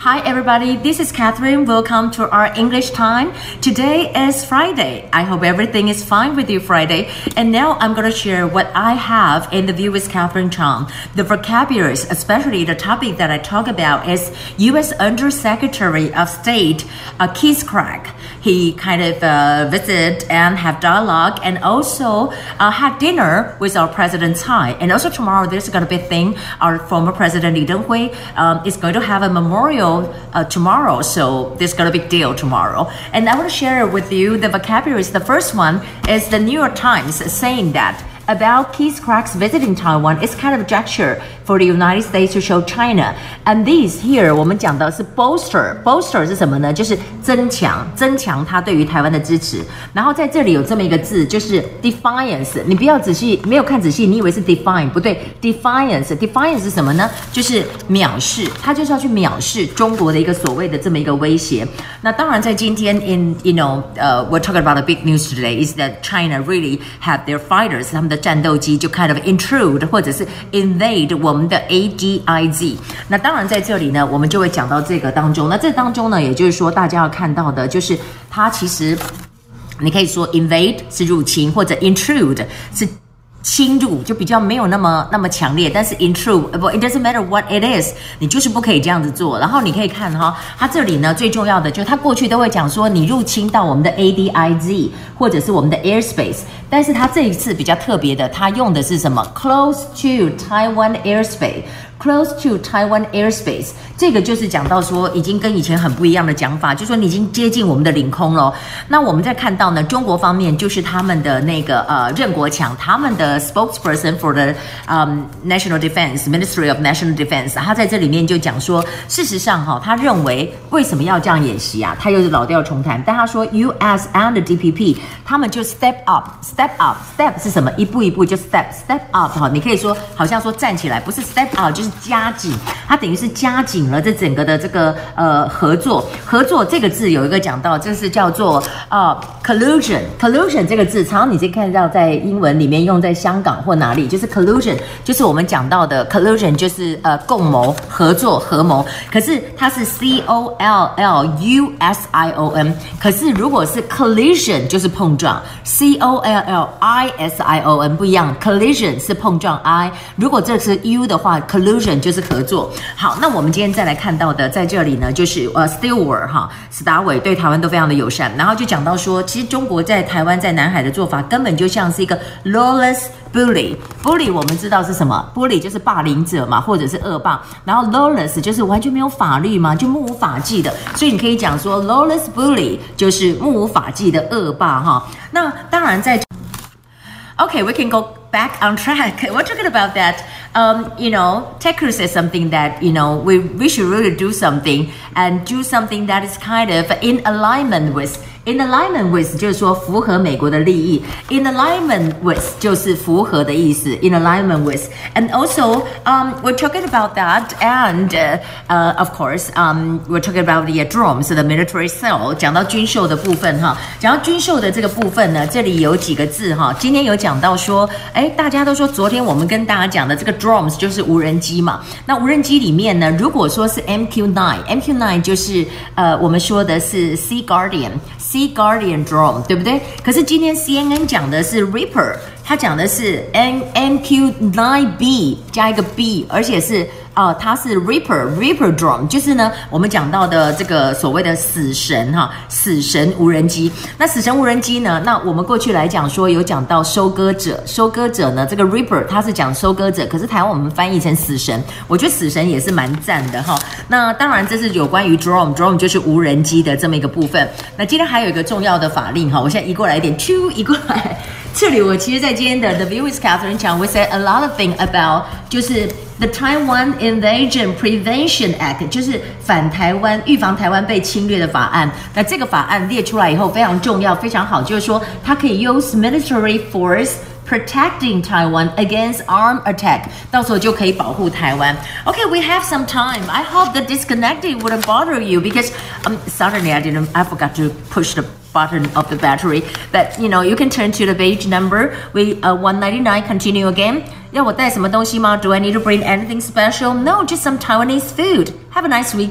Hi, everybody. This is Catherine. Welcome to our English time. Today is Friday. I hope everything is fine with you Friday. And now I'm going to share what I have in the view with Catherine Chang. The vocabularies, especially the topic that I talk about is U.S. Undersecretary of State uh, Keith Craig. He kind of uh, visit and have dialogue and also uh, had dinner with our President Tsai. And also tomorrow there's going to be a thing. Our former President Lee Teng-hui um, is going to have a memorial uh, tomorrow, so there's gonna be a deal tomorrow. And I want to share with you the vocabularies. The first one is the New York Times saying that about Keith Craig's visiting Taiwan is kind of a gesture for the United States to show China. And these here 我们讲的是 bolster。bolster 是什么呢？就是增强，增强他对于台湾的支持。然后在这里有这么一个字，就是 defiance。你不要仔细，没有看仔细，你以为是 define，不对，defiance。defiance 是什么呢？就是藐视，他就是要去藐视中国的一个所谓的这么一个威胁。那当然，在今天，in you know，呃、uh,，we're talking about a big news today is that China really have their fighters，他们的战斗机就 kind of intrude 或者是 invade 我 我们的 ADIZ。那当然在这里呢，我们就会讲到这个当中。那这当中呢，也就是说大家要看到的就是它其实你可以说 invade 是入侵，或者 intrude 是。侵入就比较没有那么那么强烈，但是 intrude 不，it doesn't matter what it is，你就是不可以这样子做。然后你可以看哈，它这里呢最重要的就它过去都会讲说你入侵到我们的 ADIZ 或者是我们的 airspace，但是它这一次比较特别的，它用的是什么？Close to Taiwan airspace。Close to Taiwan airspace，这个就是讲到说，已经跟以前很不一样的讲法，就说你已经接近我们的领空了。那我们在看到呢，中国方面就是他们的那个呃任国强，他们的 spokesperson for the、um, National Defense Ministry of National Defense，他在这里面就讲说，事实上哈，他认为为什么要这样演习啊？他又是老调重弹，但他说 US and the DPP，他们就 step up，step up，step 是什么？一步一步就 step，step up 哈，你可以说好像说站起来，不是 step up 就是。加紧，它等于是加紧了这整个的这个呃合作。合作这个字有一个讲到，这是叫做呃 collusion。collusion 这个字，常常你可以看到在英文里面用在香港或哪里，就是 collusion，就是我们讲到的 collusion，就是呃共谋、合作、合谋。可是它是 c o l l u s i o n，可是如果是 collision，就是碰撞，c o l l i s i o n 不一样，collision 是碰撞 i，如果这是 u 的话，collusion。就是合作。好，那我们今天再来看到的，在这里呢，就是呃，Stilwell 哈，史达伟对台湾都非常的友善。然后就讲到说，其实中国在台湾在南海的做法，根本就像是一个 lawless bully。bully 我们知道是什么？bully 就是霸凌者嘛，或者是恶霸。然后 lawless 就是完全没有法律嘛，就目无法纪的。所以你可以讲说，lawless bully 就是目无法纪的恶霸哈。那当然在，OK，we、can go back on track. We're talking about that. um, you know, TechCruz is something that, you know, we, we should really do something and do something that is kind of in alignment with In alignment with 就是说符合美国的利益。In alignment with 就是符合的意思。In alignment with and also um we're talking about that and uh, uh of course um we're talking about the drones the military cell 讲到军售的部分哈，讲到军售的这个部分呢，这里有几个字哈，今天有讲到说，哎，大家都说昨天我们跟大家讲的这个 drones 就是无人机嘛，那无人机里面呢，如果说是 MQ9，MQ9 就是呃我们说的是 Sea Guardian。 C Guardian drone，对不对？可是今天 CNN 讲的是 Reaper，它讲的是 N NQ9B 加一个 B，而且是。啊、它是 Reaper Reaper drone，就是呢，我们讲到的这个所谓的死神哈，死神无人机。那死神无人机呢？那我们过去来讲说有讲到收割者，收割者呢，这个 Reaper 它是讲收割者，可是台湾我们翻译成死神，我觉得死神也是蛮赞的哈。那当然这是有关于 drone，drone 就是无人机的这么一个部分。那今天还有一个重要的法令哈，我现在移过来一点，咻移过来。这里我其实，在今天的 The View with Catherine 讲，we said a lot of things about 就是 the Taiwan Invasion Prevention Act，就是反台湾、预防台湾被侵略的法案。那这个法案列出来以后非常重要，非常好，就是说它可以 use military force protecting Taiwan against armed attack，到时候就可以保护台湾。Okay, we have some time. I hope the disconnecting wouldn't bother you because um, suddenly I didn't, I forgot to push the button of the battery. But you know, you can turn to the page number. We uh, 199. Continue again. 要我带什么东西吗？Do I need to bring anything special? No, just some Taiwanese food. Have a nice week.